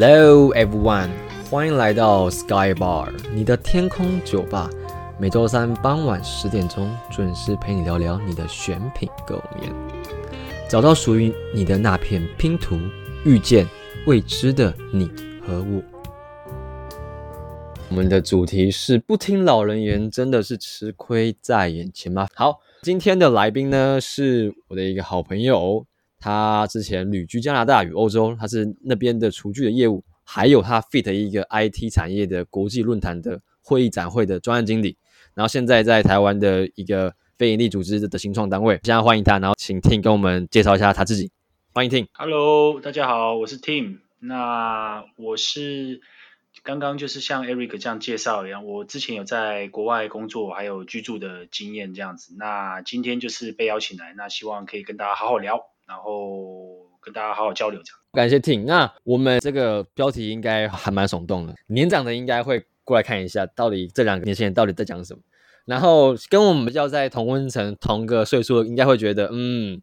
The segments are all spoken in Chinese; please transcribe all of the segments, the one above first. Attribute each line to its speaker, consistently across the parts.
Speaker 1: Hello everyone，欢迎来到 Sky Bar，你的天空酒吧。每周三傍晚十点钟准时陪你聊聊你的选品购面，找到属于你的那片拼图，遇见未知的你和我。我们的主题是不听老人言，真的是吃亏在眼前吗？好，今天的来宾呢是我的一个好朋友。他之前旅居加拿大与欧洲，他是那边的厨具的业务，还有他 fit 一个 IT 产业的国际论坛的会议展会的专案经理，然后现在在台湾的一个非营利组织的新创单位，现在欢迎他，然后请 Tim 跟我们介绍一下他自己，欢迎 Tim。
Speaker 2: Hello，大家好，我是 Tim，那我是刚刚就是像 Eric 这样介绍一样，我之前有在国外工作还有居住的经验这样子，那今天就是被邀请来，那希望可以跟大家好好聊。然后跟大家好好交流，这样。
Speaker 1: 感谢 t。那我们这个标题应该还蛮耸动的，年长的应该会过来看一下，到底这两个年轻人到底在讲什么。然后跟我们比较在同温层、同个岁数，应该会觉得嗯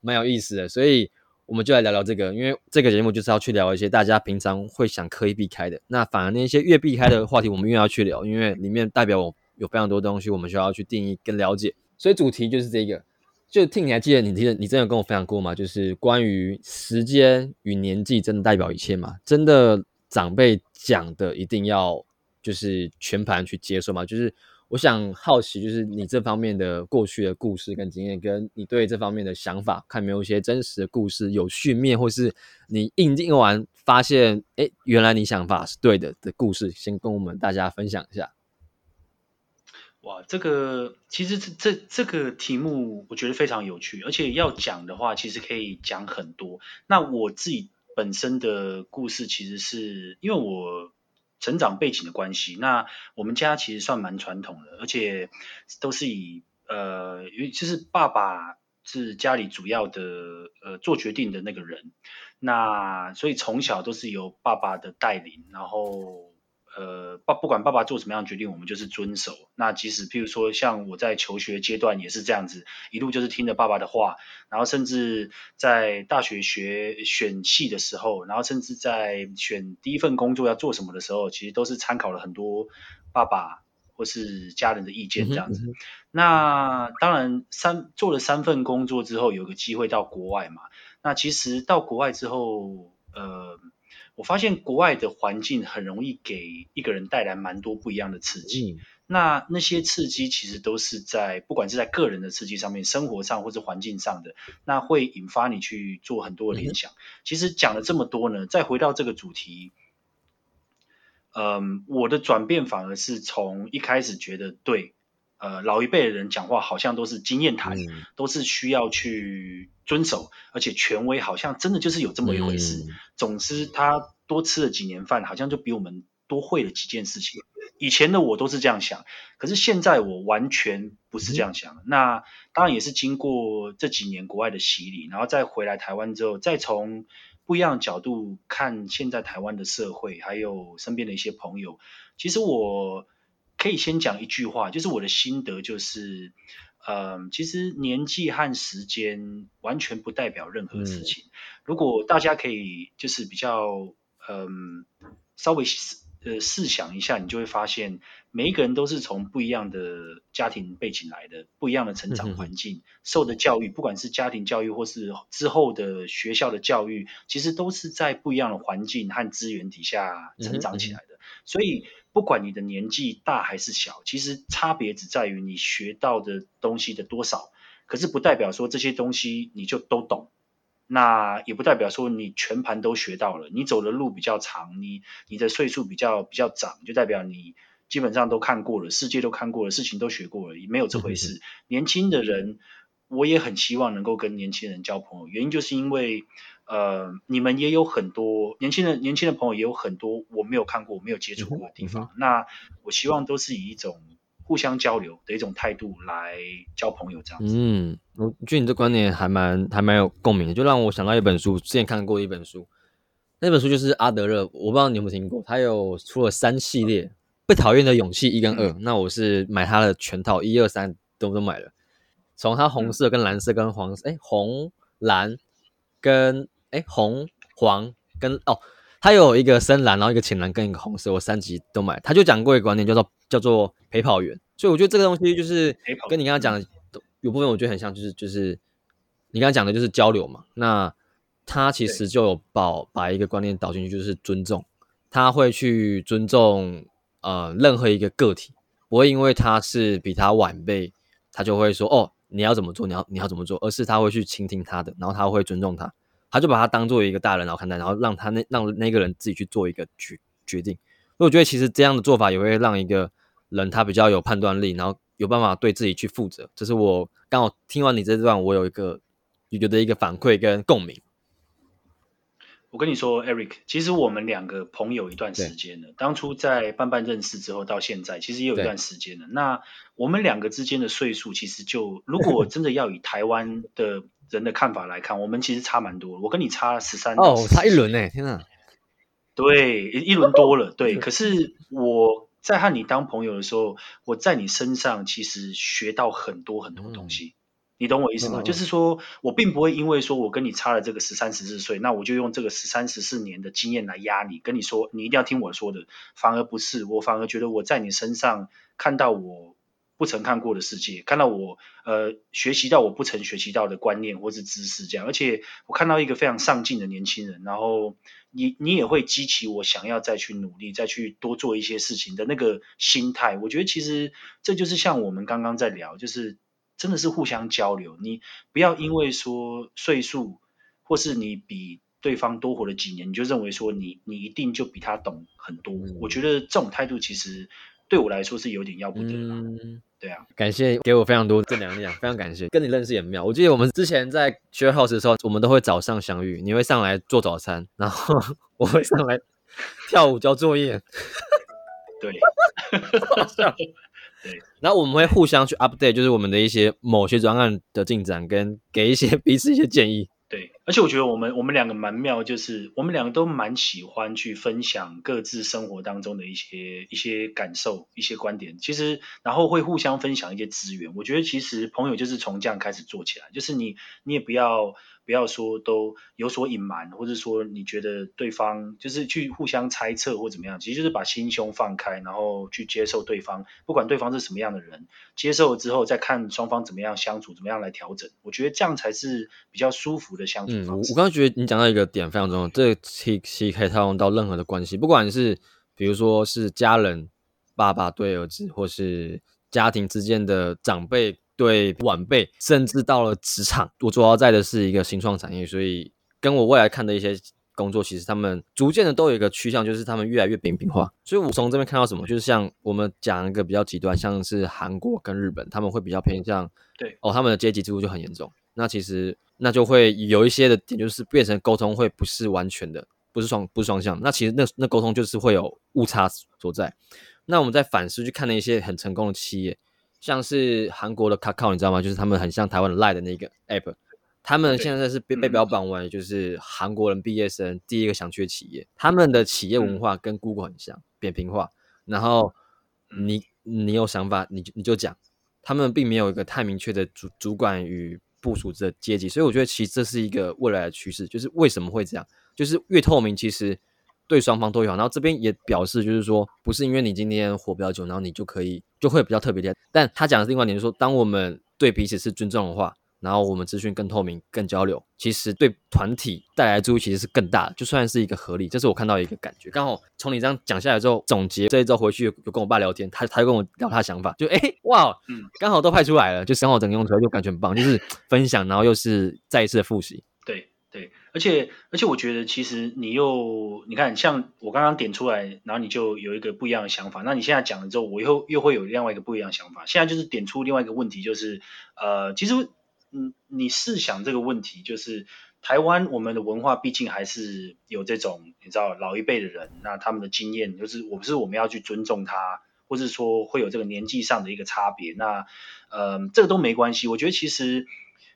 Speaker 1: 蛮有意思的。所以我们就来聊聊这个，因为这个节目就是要去聊一些大家平常会想刻意避开的。那反而那些越避开的话题，我们越要去聊，因为里面代表我有非常多东西，我们需要去定义跟了解。所以主题就是这个。就听，你还记得你记得你真的跟我分享过吗？就是关于时间与年纪真的代表一切吗？真的长辈讲的一定要就是全盘去接受吗？就是我想好奇，就是你这方面的过去的故事跟经验，跟你对这方面的想法，看有没有一些真实的故事有训练，或是你应用完发现，哎，原来你想法是对的的故事，先跟我们大家分享一下。
Speaker 2: 哇，这个其实这这这个题目我觉得非常有趣，而且要讲的话，其实可以讲很多。那我自己本身的故事，其实是因为我成长背景的关系，那我们家其实算蛮传统的，而且都是以呃，因为就是爸爸是家里主要的呃做决定的那个人，那所以从小都是由爸爸的带领，然后。呃，爸不管爸爸做什么样的决定，我们就是遵守。那即使譬如说，像我在求学阶段也是这样子，一路就是听着爸爸的话，然后甚至在大学学选系的时候，然后甚至在选第一份工作要做什么的时候，其实都是参考了很多爸爸或是家人的意见这样子。嗯嗯。那当然三做了三份工作之后，有个机会到国外嘛。那其实到国外之后，呃。我发现国外的环境很容易给一个人带来蛮多不一样的刺激。嗯、那那些刺激其实都是在不管是在个人的刺激上面、生活上或者环境上的，那会引发你去做很多的联想。嗯、其实讲了这么多呢，再回到这个主题，嗯，我的转变反而是从一开始觉得对。呃，老一辈的人讲话好像都是经验谈，嗯、都是需要去遵守，而且权威好像真的就是有这么一回事。嗯、总之，他多吃了几年饭，好像就比我们多会了几件事情。以前的我都是这样想，可是现在我完全不是这样想。嗯、那当然也是经过这几年国外的洗礼，然后再回来台湾之后，再从不一样的角度看现在台湾的社会，还有身边的一些朋友，其实我。可以先讲一句话，就是我的心得就是，嗯，其实年纪和时间完全不代表任何事情。嗯、如果大家可以就是比较，嗯、呃，稍微呃试想一下，你就会发现，每一个人都是从不一样的家庭背景来的，不一样的成长环境，嗯、受的教育，不管是家庭教育或是之后的学校的教育，其实都是在不一样的环境和资源底下成长起来的，嗯、所以。不管你的年纪大还是小，其实差别只在于你学到的东西的多少。可是不代表说这些东西你就都懂，那也不代表说你全盘都学到了。你走的路比较长，你你的岁数比较比较长，就代表你基本上都看过了，世界都看过了，事情都学过了，也没有这回事。年轻的人，我也很希望能够跟年轻人交朋友，原因就是因为。呃，你们也有很多年轻的年轻的朋友，也有很多我没有看过、我没有接触过的地方。那我希望都是以一种互相交流的一种态度来交朋友，这样子。嗯，
Speaker 1: 我觉得你这观点还蛮还蛮有共鸣的，就让我想到一本书，之前看过一本书，那本书就是阿德勒，我不知道你有没有听过，他有出了三系列《被讨厌的勇气》一跟二、嗯，那我是买他的全套，一二三都都买了，从他红色跟蓝色跟黄色，哎、嗯，红蓝跟。哎，红黄跟哦，他有一个深蓝，然后一个浅蓝跟一个红色，我三级都买。他就讲过一个观念，叫做叫做陪跑员。所以我觉得这个东西就是跟你刚刚讲的有部分我觉得很像，就是就是你刚刚讲的就是交流嘛。那他其实就有把把一个观念导进去，就是尊重。他会去尊重呃任何一个个体，不会因为他是比他晚辈，他就会说哦。你要怎么做？你要你要怎么做？而是他会去倾听他的，然后他会尊重他，他就把他当做一个大人然后看待，然后让他那让那个人自己去做一个决决定。所以我觉得其实这样的做法也会让一个人他比较有判断力，然后有办法对自己去负责。这是我刚好听完你这段，我有一个觉得一个反馈跟共鸣。
Speaker 2: 我跟你说，Eric，其实我们两个朋友一段时间了。对当初在半半认识之后到现在，其实也有一段时间了。那我们两个之间的岁数，其实就如果真的要以台湾的人的看法来看，我们其实差蛮多。我跟你差十三
Speaker 1: 哦，差一轮呢，天哪！
Speaker 2: 对，一轮多了。对，可是我在和你当朋友的时候，我在你身上其实学到很多很多东西。嗯你懂我意思吗？嗯、就是说我并不会因为说我跟你差了这个十三十四岁，那我就用这个十三十四年的经验来压你，跟你说你一定要听我说的，反而不是，我反而觉得我在你身上看到我不曾看过的世界，看到我呃学习到我不曾学习到的观念或是知识这样，而且我看到一个非常上进的年轻人，然后你你也会激起我想要再去努力，再去多做一些事情的那个心态。我觉得其实这就是像我们刚刚在聊，就是。真的是互相交流，你不要因为说岁数，或是你比对方多活了几年，你就认为说你你一定就比他懂很多。嗯、我觉得这种态度其实对我来说是有点要不得对啊，
Speaker 1: 感谢给我非常多正能量，非常感谢。跟你认识也妙。我记得我们之前在 share house 的时候，我们都会早上相遇，你会上来做早餐，然后 我会上来跳舞交作业。
Speaker 2: 对。
Speaker 1: 对，然后我们会互相去 update，就是我们的一些某些专案的进展，跟给一些彼此一些建议。
Speaker 2: 对，而且我觉得我们我们两个蛮妙，就是我们两个都蛮喜欢去分享各自生活当中的一些一些感受、一些观点。其实，然后会互相分享一些资源。我觉得其实朋友就是从这样开始做起来，就是你你也不要。不要说都有所隐瞒，或者说你觉得对方就是去互相猜测或怎么样，其实就是把心胸放开，然后去接受对方，不管对方是什么样的人，接受了之后再看双方怎么样相处，怎么样来调整。我觉得这样才是比较舒服的相处。
Speaker 1: 嗯，我刚刚觉得你讲到一个点非常重要，这个其实可以套用到任何的关系，不管是比如说是家人，爸爸对儿子，或是家庭之间的长辈。对晚辈，甚至到了职场，我主要在的是一个新创产业，所以跟我未来看的一些工作，其实他们逐渐的都有一个趋向，就是他们越来越扁平化。所以我从这边看到什么，就是像我们讲一个比较极端，像是韩国跟日本，他们会比较偏向
Speaker 2: 对
Speaker 1: 哦，他们的阶级制度就很严重。那其实那就会有一些的点，就是变成沟通会不是完全的，不是双不是双向。那其实那那沟通就是会有误差所在。那我们在反思去看那些很成功的企业。像是韩国的 Kakao，你知道吗？就是他们很像台湾的 Line 的那个 App，他们现在是被被标榜为就是韩国人毕业生第一个想去的企业。他们的企业文化跟 Google 很像，扁平化。然后你你有想法，你你就讲。他们并没有一个太明确的主主管与部署的阶级，所以我觉得其实这是一个未来的趋势。就是为什么会这样？就是越透明，其实。对双方都有好，然后这边也表示，就是说，不是因为你今天活比较久，然后你就可以就会比较特别点。但他讲的另外一点，就是说，当我们对彼此是尊重的话，然后我们资讯更透明、更交流，其实对团体带来的注意其实是更大的，就算是一个合理。这是我看到一个感觉。刚好从你这样讲下来之后，总结这一周回去有跟我爸聊天，他他就跟我聊他的想法，就哎哇，嗯，刚好都派出来了，就刚好整个用出来就感觉很棒，就是 分享，然后又是再一次的复习。
Speaker 2: 对。对，而且而且我觉得其实你又你看，像我刚刚点出来，然后你就有一个不一样的想法。那你现在讲了之后，我又又会有另外一个不一样的想法。现在就是点出另外一个问题，就是呃，其实嗯，你试想这个问题，就是台湾我们的文化毕竟还是有这种你知道老一辈的人，那他们的经验就是我不是我们要去尊重他，或是说会有这个年纪上的一个差别。那呃，这个都没关系。我觉得其实。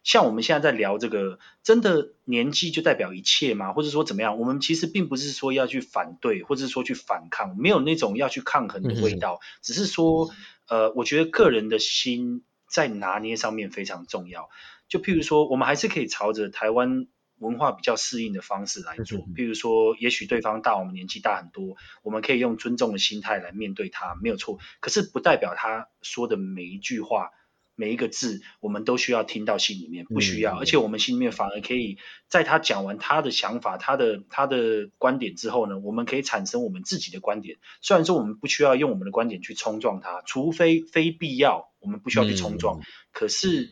Speaker 2: 像我们现在在聊这个，真的年纪就代表一切吗？或者说怎么样？我们其实并不是说要去反对，或者说去反抗，没有那种要去抗衡的味道。嗯、只是说，呃，我觉得个人的心在拿捏上面非常重要。就譬如说，我们还是可以朝着台湾文化比较适应的方式来做。譬如说，也许对方大我们年纪大很多，我们可以用尊重的心态来面对他，没有错。可是不代表他说的每一句话。每一个字，我们都需要听到心里面，不需要，嗯、而且我们心里面反而可以，在他讲完他的想法、他的他的观点之后呢，我们可以产生我们自己的观点。虽然说我们不需要用我们的观点去冲撞他，除非非必要，我们不需要去冲撞。嗯、可是，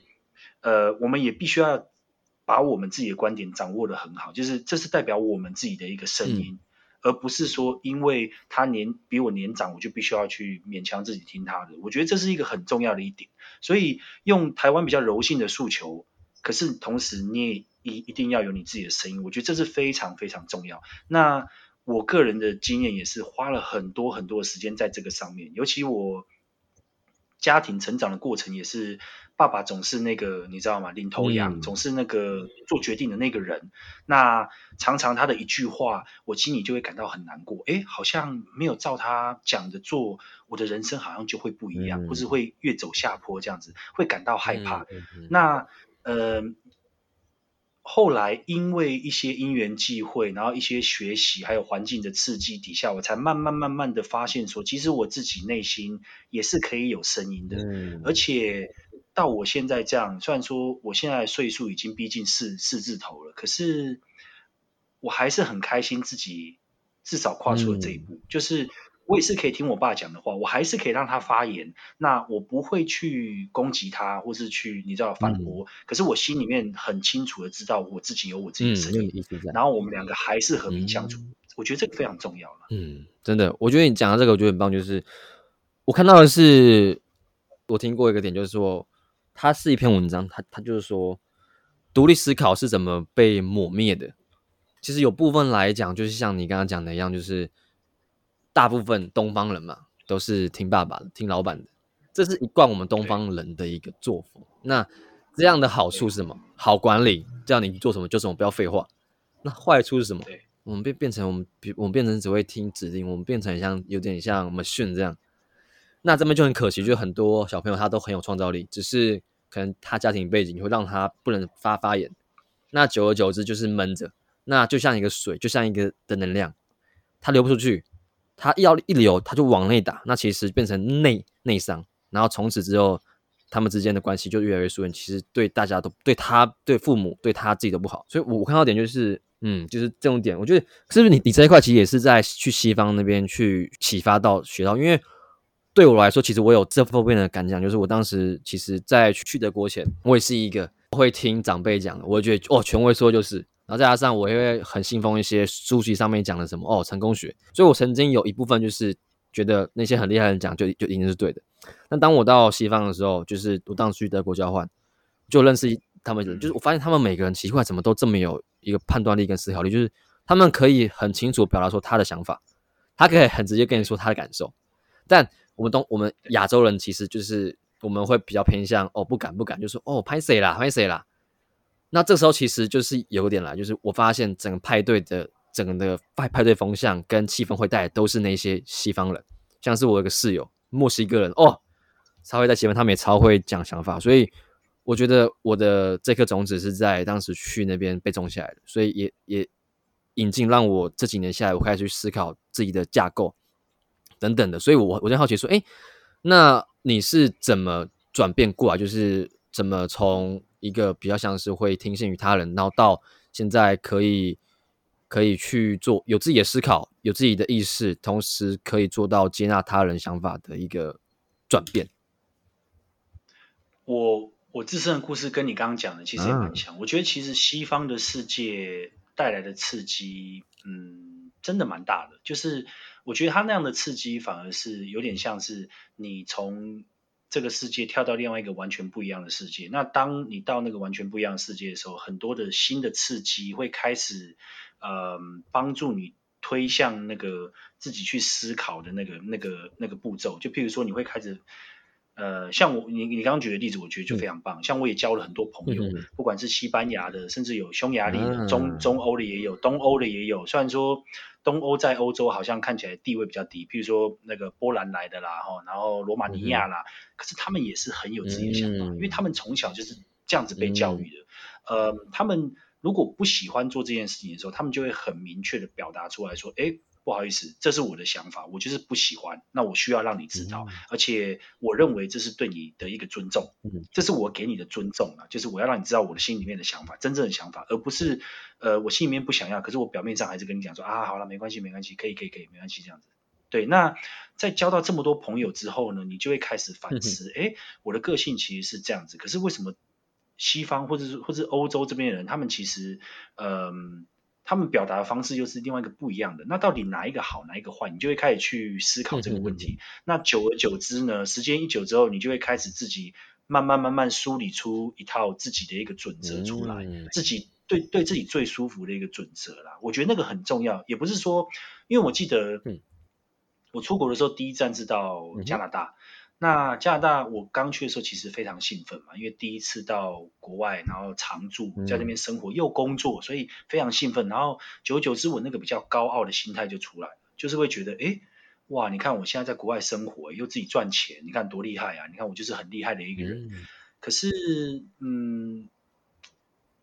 Speaker 2: 呃，我们也必须要把我们自己的观点掌握的很好，就是这是代表我们自己的一个声音。嗯而不是说，因为他年比我年长，我就必须要去勉强自己听他的。我觉得这是一个很重要的一点。所以用台湾比较柔性的诉求，可是同时你也一一定要有你自己的声音。我觉得这是非常非常重要。那我个人的经验也是花了很多很多的时间在这个上面，尤其我家庭成长的过程也是。爸爸总是那个，你知道吗？领头羊，总是那个做决定的那个人。嗯、那常常他的一句话，我心里就会感到很难过。哎，好像没有照他讲的做，我的人生好像就会不一样，嗯、或是会越走下坡这样子，会感到害怕。那呃。后来因为一些因缘际会，然后一些学习，还有环境的刺激底下，我才慢慢慢慢的发现说，其实我自己内心也是可以有声音的。嗯。而且到我现在这样，虽然说我现在岁数已经逼近四四字头了，可是我还是很开心自己至少跨出了这一步，嗯、就是。我也是可以听我爸讲的话，我还是可以让他发言。那我不会去攻击他，或是去你知道反驳。嗯、可是我心里面很清楚的知道，我自己有我自己的声音。嗯、然后我们两个还是和平相处。嗯、我觉得这个非常重要了。
Speaker 1: 嗯，真的，我觉得你讲的这个我觉得很棒。就是我看到的是，我听过一个点，就是说，他是一篇文章，他他就是说，独立思考是怎么被抹灭的。其实有部分来讲，就是像你刚刚讲的一样，就是。大部分东方人嘛，都是听爸爸的，听老板的，这是一贯我们东方人的一个作风。那这样的好处是什么？好管理，这样你做什么就什么，不要废话。那坏处是什么？我们变变成我们，我们变成只会听指令，我们变成像有点像 machine 这样。那这边就很可惜，就很多小朋友他都很有创造力，只是可能他家庭背景会让他不能发发言。那久而久之就是闷着，那就像一个水，就像一个的能量，它流不出去。他要一流，他就往内打，那其实变成内内伤，然后从此之后，他们之间的关系就越来越疏远。其实对大家都，对他、对父母、对他自己都不好。所以，我我看到点就是，嗯，就是这种点，我觉得是不是你你这一块其实也是在去西方那边去启发到学到？因为对我来说，其实我有这方面的感想，就是我当时其实在去德国前，我也是一个会听长辈讲的，我觉得哦，权威说就是。然后再加上我也会很信奉一些书籍上面讲的什么哦成功学，所以我曾经有一部分就是觉得那些很厉害的人讲就就一定是对的。那当我到西方的时候，就是我当时去德国交换，就认识他们，就是我发现他们每个人奇怪怎么都这么有一个判断力跟思考力，就是他们可以很清楚表达出他的想法，他可以很直接跟你说他的感受。但我们东我们亚洲人其实就是我们会比较偏向哦不敢不敢，就说哦拍谁啦拍谁啦。那这时候其实就是有点来，就是我发现整个派对的整个派派对风向跟气氛会带都是那些西方人，像是我有个室友墨西哥人哦，超会在前面，他们也超会讲想法，所以我觉得我的这颗种子是在当时去那边被种下来的，所以也也引进让我这几年下来，我开始去思考自己的架构等等的，所以我我就好奇说，哎，那你是怎么转变过来，就是怎么从？一个比较像是会听信于他人，然后到现在可以可以去做有自己的思考，有自己的意识，同时可以做到接纳他人想法的一个转变。
Speaker 2: 我我自身的故事跟你刚刚讲的其实也蛮像。啊、我觉得其实西方的世界带来的刺激，嗯，真的蛮大的。就是我觉得他那样的刺激，反而是有点像是你从。这个世界跳到另外一个完全不一样的世界。那当你到那个完全不一样的世界的时候，很多的新的刺激会开始，呃，帮助你推向那个自己去思考的那个、那个、那个步骤。就譬如说，你会开始。呃，像我你你刚刚举的例子，我觉得就非常棒。嗯、像我也交了很多朋友，嗯、不管是西班牙的，甚至有匈牙利的，嗯、中中欧的也有，东欧的也有。虽然说东欧在欧洲好像看起来地位比较低，譬如说那个波兰来的啦，哈，然后罗马尼亚啦，嗯、可是他们也是很有自己的想法，嗯、因为他们从小就是这样子被教育的。嗯、呃，他们如果不喜欢做这件事情的时候，他们就会很明确的表达出来说，哎。不好意思，这是我的想法，我就是不喜欢，那我需要让你知道，嗯、而且我认为这是对你的一个尊重，嗯、这是我给你的尊重啊，就是我要让你知道我的心里面的想法，真正的想法，而不是呃我心里面不想要，可是我表面上还是跟你讲说啊好了，没关系没关系，可以可以可以，没关系这样子。对，那在交到这么多朋友之后呢，你就会开始反思，哎、嗯，我的个性其实是这样子，可是为什么西方或者是或者是欧洲这边的人，他们其实嗯。呃他们表达的方式又是另外一个不一样的，那到底哪一个好，哪一个坏？你就会开始去思考这个问题。那久而久之呢，时间一久之后，你就会开始自己慢慢慢慢梳理出一套自己的一个准则出来，嗯、自己对对自己最舒服的一个准则啦。我觉得那个很重要，也不是说，因为我记得我出国的时候，第一站是到加拿大。那加拿大，我刚去的时候其实非常兴奋嘛，因为第一次到国外，然后常住在那边生活又工作，所以非常兴奋。然后久而久之，我那个比较高傲的心态就出来了，就是会觉得，哎，哇，你看我现在在国外生活，又自己赚钱，你看多厉害啊！你看我就是很厉害的一个人。可是，嗯，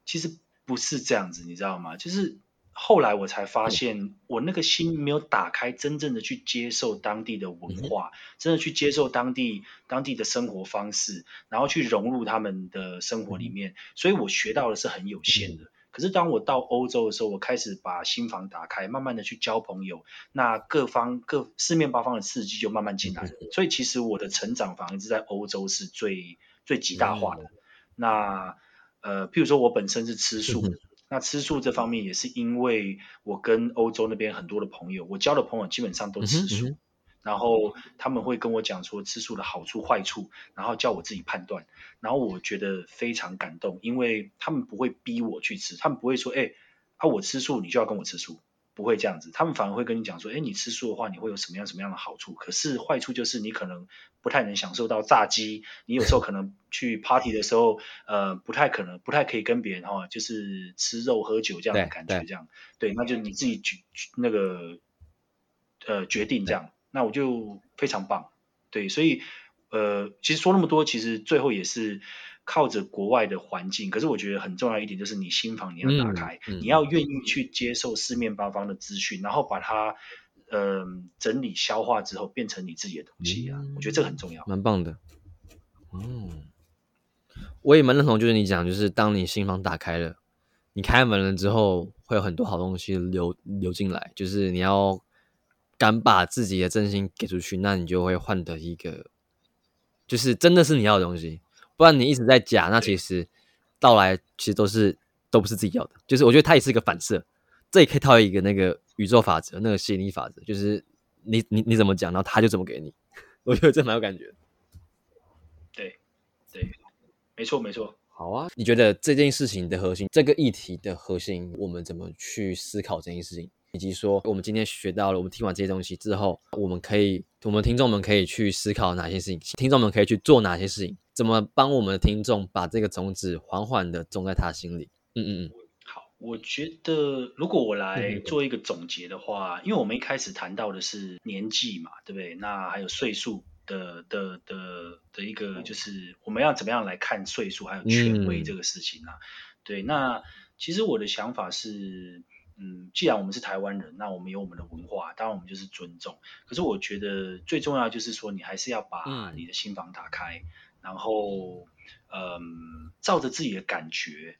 Speaker 2: 其实不是这样子，你知道吗？就是。后来我才发现，我那个心没有打开，真正的去接受当地的文化，真的去接受当地当地的生活方式，然后去融入他们的生活里面。所以我学到的是很有限的。可是当我到欧洲的时候，我开始把心房打开，慢慢的去交朋友，那各方各四面八方的刺激就慢慢进来了。所以其实我的成长反而是在欧洲是最最极大化的。那呃，譬如说我本身是吃素的。那吃素这方面也是因为我跟欧洲那边很多的朋友，我交的朋友基本上都吃素，嗯嗯、然后他们会跟我讲说吃素的好处坏处，然后叫我自己判断，然后我觉得非常感动，因为他们不会逼我去吃，他们不会说，哎，啊我吃素你就要跟我吃素。不会这样子，他们反而会跟你讲说，哎，你吃素的话，你会有什么样什么样的好处？可是坏处就是你可能不太能享受到炸鸡，你有时候可能去 party 的时候，呃，不太可能，不太可以跟别人哈、哦，就是吃肉喝酒这样的感觉，这样，对，对，那就你自己决那个呃决定这样，那我就非常棒，对，所以呃，其实说那么多，其实最后也是。靠着国外的环境，可是我觉得很重要一点就是你心房你要打开，嗯嗯、你要愿意去接受四面八方的资讯，然后把它呃整理消化之后变成你自己的东西啊，嗯、我觉得这个很重要，
Speaker 1: 蛮棒的。嗯，我也蛮认同，就是你讲，就是当你心房打开了，你开门了之后，会有很多好东西流流进来，就是你要敢把自己的真心给出去，那你就会换得一个，就是真的是你要的东西。不然你一直在假，那其实到来其实都是都不是自己要的。就是我觉得它也是一个反射，这也可以套一个那个宇宙法则，那个吸引力法则，就是你你你怎么讲，然后他就怎么给你。我觉得这蛮有感觉。
Speaker 2: 对对，没错没错。
Speaker 1: 好啊，你觉得这件事情的核心，这个议题的核心，我们怎么去思考这件事情？以及说我们今天学到了，我们听完这些东西之后，我们可以，我们听众们可以去思考哪些事情，听众们可以去做哪些事情。怎么帮我们的听众把这个种子缓缓的种在他心里？嗯嗯嗯。
Speaker 2: 好，我觉得如果我来做一个总结的话，嗯、因为我们一开始谈到的是年纪嘛，对不对？那还有岁数的的的的一个，就是我们要怎么样来看岁数还有权威这个事情啊？嗯、对，那其实我的想法是，嗯，既然我们是台湾人，那我们有我们的文化，当然我们就是尊重。可是我觉得最重要就是说，你还是要把你的心房打开。嗯然后，嗯，照着自己的感觉，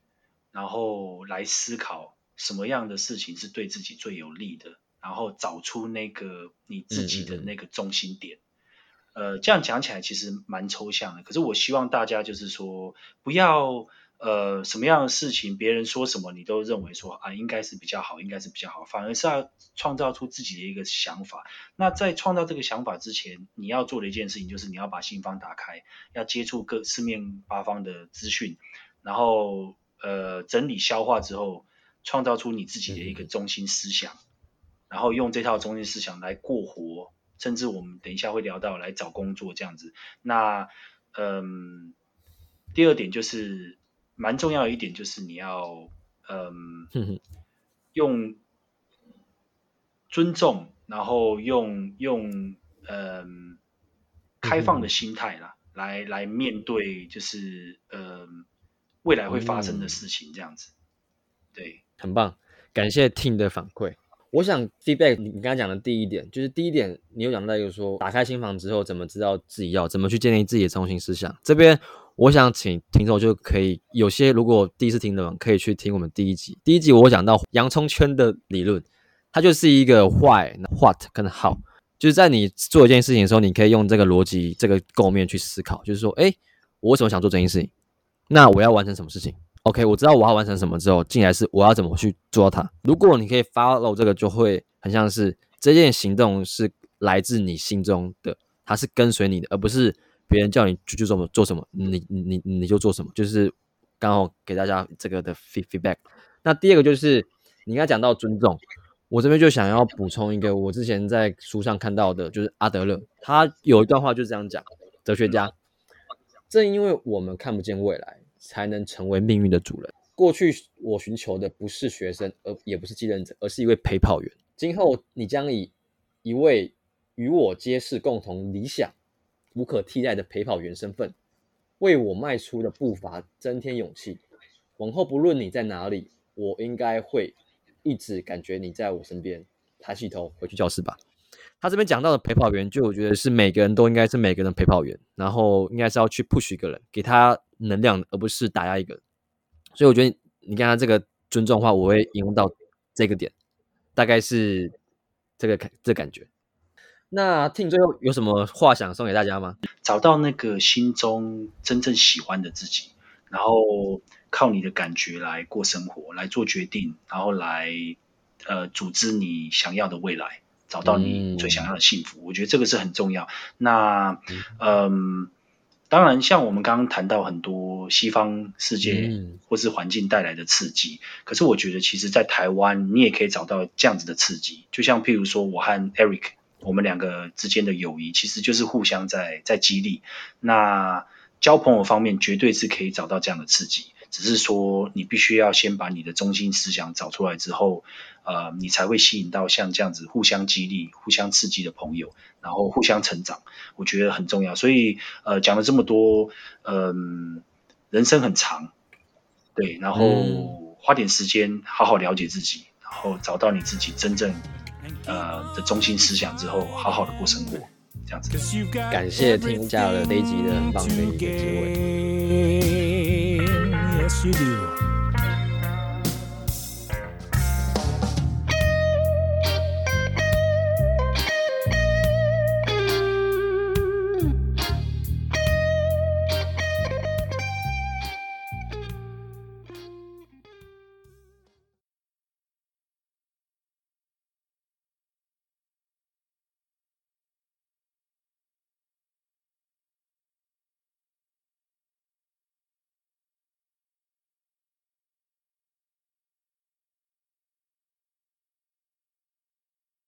Speaker 2: 然后来思考什么样的事情是对自己最有利的，然后找出那个你自己的那个中心点。嗯嗯呃，这样讲起来其实蛮抽象的，可是我希望大家就是说，不要。呃，什么样的事情，别人说什么，你都认为说啊，应该是比较好，应该是比较好，反而是要创造出自己的一个想法。那在创造这个想法之前，你要做的一件事情，就是你要把心房打开，要接触各四面八方的资讯，然后呃整理消化之后，创造出你自己的一个中心思想，然后用这套中心思想来过活，甚至我们等一下会聊到来找工作这样子。那嗯，第二点就是。蛮重要的一点就是你要，嗯，用尊重，然后用用嗯开放的心态啦，来来面对就是嗯未来会发生的事情这样子。对，
Speaker 1: 很棒，感谢 Tim 的反馈。我想 feedback 你刚才讲的第一点，就是第一点，你有讲到就是说，打开心房之后，怎么知道自己要怎么去建立自己的中心思想。这边我想请听众就可以，有些如果第一次听的人可以去听我们第一集。第一集我讲到洋葱圈的理论，它就是一个 why、what 跟 how，就是在你做一件事情的时候，你可以用这个逻辑、这个构面去思考，就是说，哎，我为什么想做这件事情？那我要完成什么事情？OK，我知道我要完成什么之后，进来是我要怎么去做到它。如果你可以 follow 这个，就会很像是这件行动是来自你心中的，它是跟随你的，而不是别人叫你去做什么做什么，你你你你就做什么。就是刚好给大家这个的 feedback。那第二个就是你刚才讲到尊重，我这边就想要补充一个我之前在书上看到的，就是阿德勒，他有一段话就是这样讲，哲学家，正因为我们看不见未来。才能成为命运的主人。过去我寻求的不是学生，而也不是继任者，而是一位陪跑员。今后你将以一位与我皆是共同理想、无可替代的陪跑员身份，为我迈出的步伐增添勇气。往后不论你在哪里，我应该会一直感觉你在我身边。抬起头，回去教室吧。他这边讲到的陪跑员，就我觉得是每个人都应该是每个人陪跑员，然后应该是要去 push 一个人，给他。能量，而不是打压一个人，所以我觉得你刚才这个尊重的话，我会引用到这个点，大概是这个感这感觉。那 Tim 最后有什么话想送给大家吗？
Speaker 2: 找到那个心中真正喜欢的自己，然后靠你的感觉来过生活，来做决定，然后来呃组织你想要的未来，找到你最想要的幸福。嗯、我觉得这个是很重要。那嗯。呃当然，像我们刚刚谈到很多西方世界或是环境带来的刺激，嗯、可是我觉得其实，在台湾你也可以找到这样子的刺激。就像譬如说，我和 Eric 我们两个之间的友谊，其实就是互相在在激励。那交朋友方面，绝对是可以找到这样的刺激。只是说，你必须要先把你的中心思想找出来之后，呃，你才会吸引到像这样子互相激励、互相刺激的朋友，然后互相成长。我觉得很重要。所以，呃，讲了这么多，嗯、呃，人生很长，对，然后花点时间好好了解自己，然后找到你自己真正呃的中心思想之后，好好的过生活，这样子。
Speaker 1: 感谢听下了这一集的很棒的一个结尾。
Speaker 3: You do.